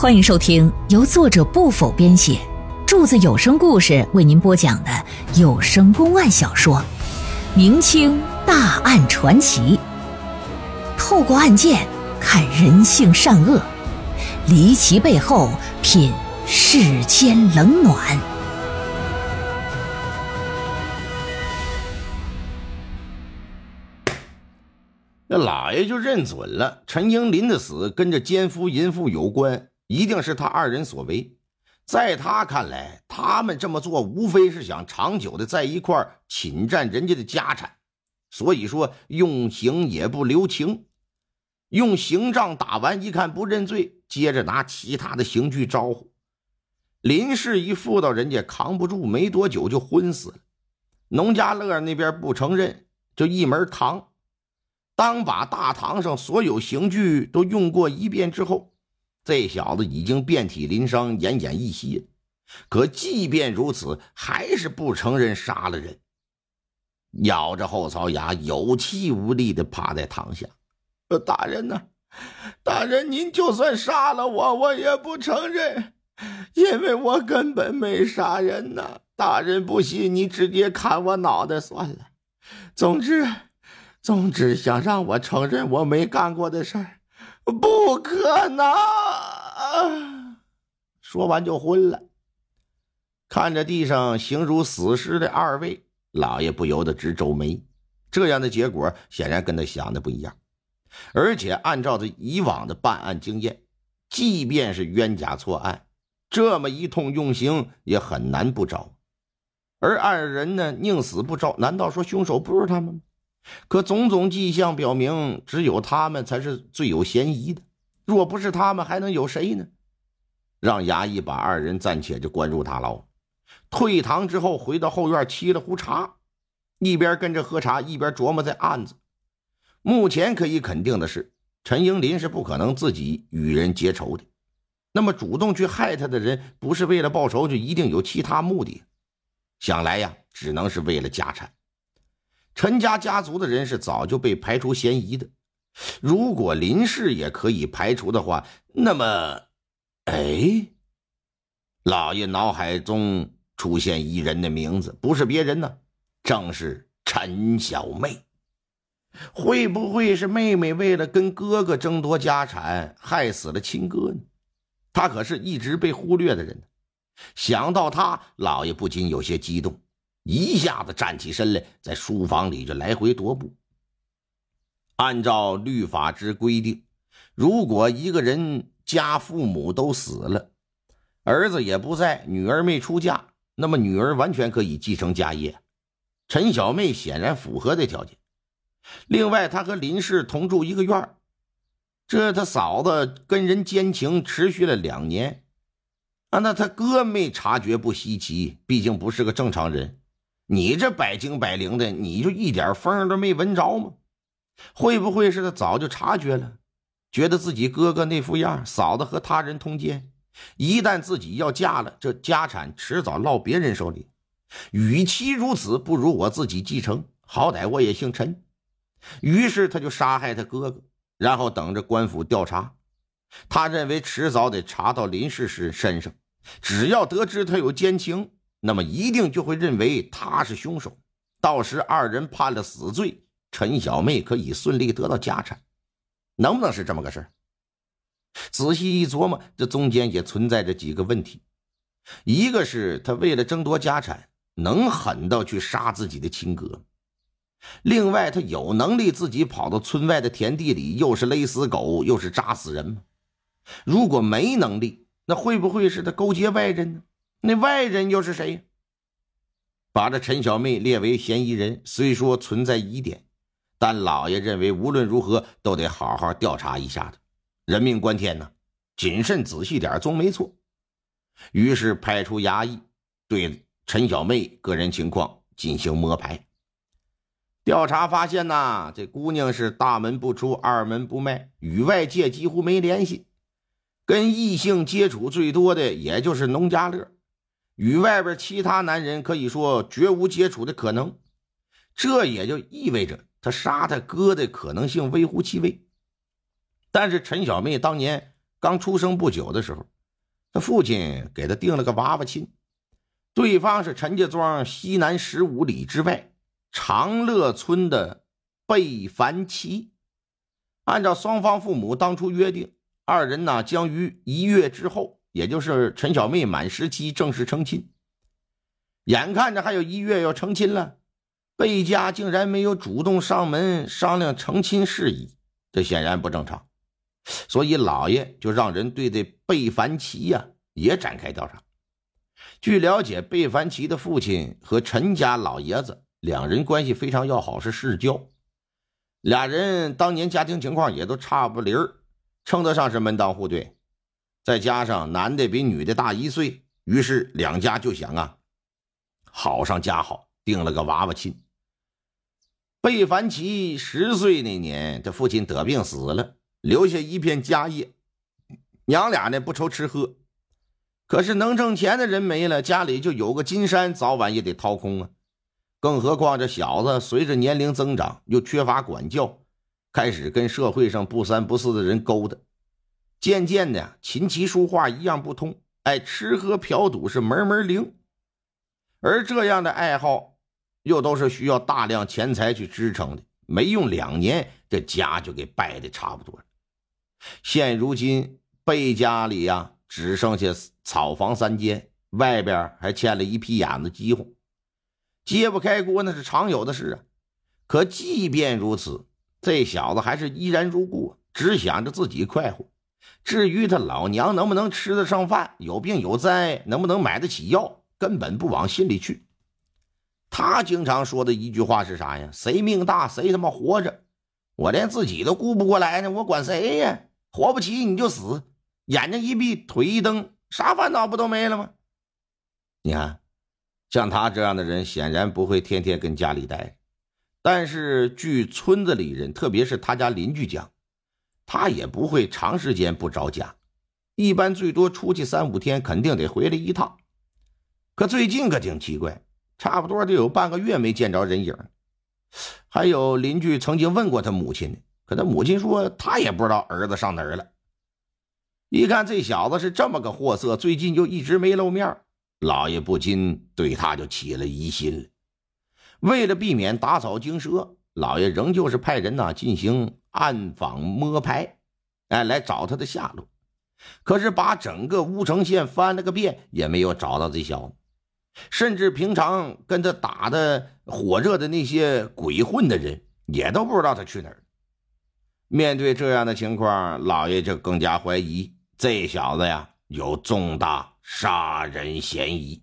欢迎收听由作者不否编写，柱子有声故事为您播讲的有声公案小说《明清大案传奇》，透过案件看人性善恶，离奇背后品世间冷暖。那老爷就认准了陈英林的死跟这奸夫淫妇有关，一定是他二人所为。在他看来，他们这么做无非是想长久的在一块侵占人家的家产，所以说用刑也不留情，用刑杖打完，一看不认罪，接着拿其他的刑具招呼。林氏一妇道人家扛不住，没多久就昏死了。农家乐那边不承认，就一门扛。当把大堂上所有刑具都用过一遍之后，这小子已经遍体鳞伤、奄奄一息。可即便如此，还是不承认杀了人，咬着后槽牙，有气无力的趴在堂下。呃，大人呢？大人，您就算杀了我，我也不承认，因为我根本没杀人呐。大人不信，你直接砍我脑袋算了。总之。总之，想让我承认我没干过的事儿，不可能。啊说完就昏了。看着地上形如死尸的二位，老爷不由得直皱眉。这样的结果显然跟他想的不一样，而且按照他以往的办案经验，即便是冤假错案，这么一通用刑也很难不招。而二人呢，宁死不招，难道说凶手不是他们？可种种迹象表明，只有他们才是最有嫌疑的。若不是他们，还能有谁呢？让衙役把二人暂且就关入大牢。退堂之后，回到后院沏了壶茶，一边跟着喝茶，一边琢磨这案子。目前可以肯定的是，陈英林是不可能自己与人结仇的。那么，主动去害他的人，不是为了报仇，就一定有其他目的。想来呀，只能是为了家产。陈家家族的人是早就被排除嫌疑的。如果林氏也可以排除的话，那么，哎，老爷脑海中出现一人的名字，不是别人呢，正是陈小妹。会不会是妹妹为了跟哥哥争夺家产，害死了亲哥呢？他可是一直被忽略的人。想到他，老爷不禁有些激动。一下子站起身来，在书房里就来回踱步。按照律法之规定，如果一个人家父母都死了，儿子也不在，女儿没出嫁，那么女儿完全可以继承家业。陈小妹显然符合这条件。另外，她和林氏同住一个院这他嫂子跟人奸情持续了两年，啊，那他哥没察觉不稀奇，毕竟不是个正常人。你这百精百灵的，你就一点风都没闻着吗？会不会是他早就察觉了，觉得自己哥哥那副样，嫂子和他人通奸，一旦自己要嫁了，这家产迟早落别人手里。与其如此，不如我自己继承，好歹我也姓陈。于是他就杀害他哥哥，然后等着官府调查。他认为迟早得查到林氏氏身上，只要得知他有奸情。那么一定就会认为他是凶手，到时二人判了死罪，陈小妹可以顺利得到家产，能不能是这么个事仔细一琢磨，这中间也存在着几个问题：一个是他为了争夺家产，能狠到去杀自己的亲哥；另外，他有能力自己跑到村外的田地里，又是勒死狗，又是扎死人吗？如果没能力，那会不会是他勾结外人呢？那外人又是谁？把这陈小妹列为嫌疑人，虽说存在疑点，但老爷认为无论如何都得好好调查一下的。人命关天呢，谨慎仔细点总没错。于是派出衙役对陈小妹个人情况进行摸排。调查发现呐，这姑娘是大门不出，二门不迈，与外界几乎没联系，跟异性接触最多的也就是农家乐。与外边其他男人可以说绝无接触的可能，这也就意味着他杀他哥的可能性微乎其微。但是陈小妹当年刚出生不久的时候，他父亲给他定了个娃娃亲，对方是陈家庄西南十五里之外长乐村的贝凡奇。按照双方父母当初约定，二人呢将于一月之后，也就是陈小妹满十七正式成亲。眼看着还有一月要成亲了，贝家竟然没有主动上门商量成亲事宜，这显然不正常。所以老爷就让人对这贝凡奇呀也展开调查。据了解，贝凡奇的父亲和陈家老爷子两人关系非常要好，是世交。俩人当年家庭情况也都差不离儿，称得上是门当户对。再加上男的比女的大一岁，于是两家就想啊，好上加好，定了个娃娃亲。贝凡奇十岁那年，他父亲得病死了，留下一片家业，娘俩呢不愁吃喝。可是能挣钱的人没了，家里就有个金山，早晚也得掏空啊。更何况这小子随着年龄增长，又缺乏管教，开始跟社会上不三不四的人勾搭，渐渐的琴棋书画一样不通，哎，吃喝嫖赌是门门灵。而这样的爱好，又都是需要大量钱财去支撑的，没用两年，这家就给败的差不多了。现如今贝家里呀，只剩下草房三间，外边还欠了一批眼子饥荒。揭不开锅那是常有的事啊，可即便如此，这小子还是依然如故，只想着自己快活。至于他老娘能不能吃得上饭，有病有灾，能不能买得起药，根本不往心里去。他经常说的一句话是啥呀？谁命大谁他妈活着，我连自己都顾不过来呢，我管谁呀？活不起你就死，眼睛一闭，腿一蹬，啥烦恼不都没了吗？你看。像他这样的人，显然不会天天跟家里待。但是据村子里人，特别是他家邻居讲，他也不会长时间不着家，一般最多出去三五天，肯定得回来一趟。可最近可挺奇怪，差不多得有半个月没见着人影。还有邻居曾经问过他母亲，可他母亲说他也不知道儿子上哪儿了。一看这小子是这么个货色，最近就一直没露面。老爷不禁对他就起了疑心了。为了避免打草惊蛇，老爷仍旧是派人呢进行暗访摸排，哎，来找他的下落。可是把整个乌城县翻了个遍，也没有找到这小子。甚至平常跟他打的火热的那些鬼混的人，也都不知道他去哪儿。面对这样的情况，老爷就更加怀疑这小子呀有重大。杀人嫌疑。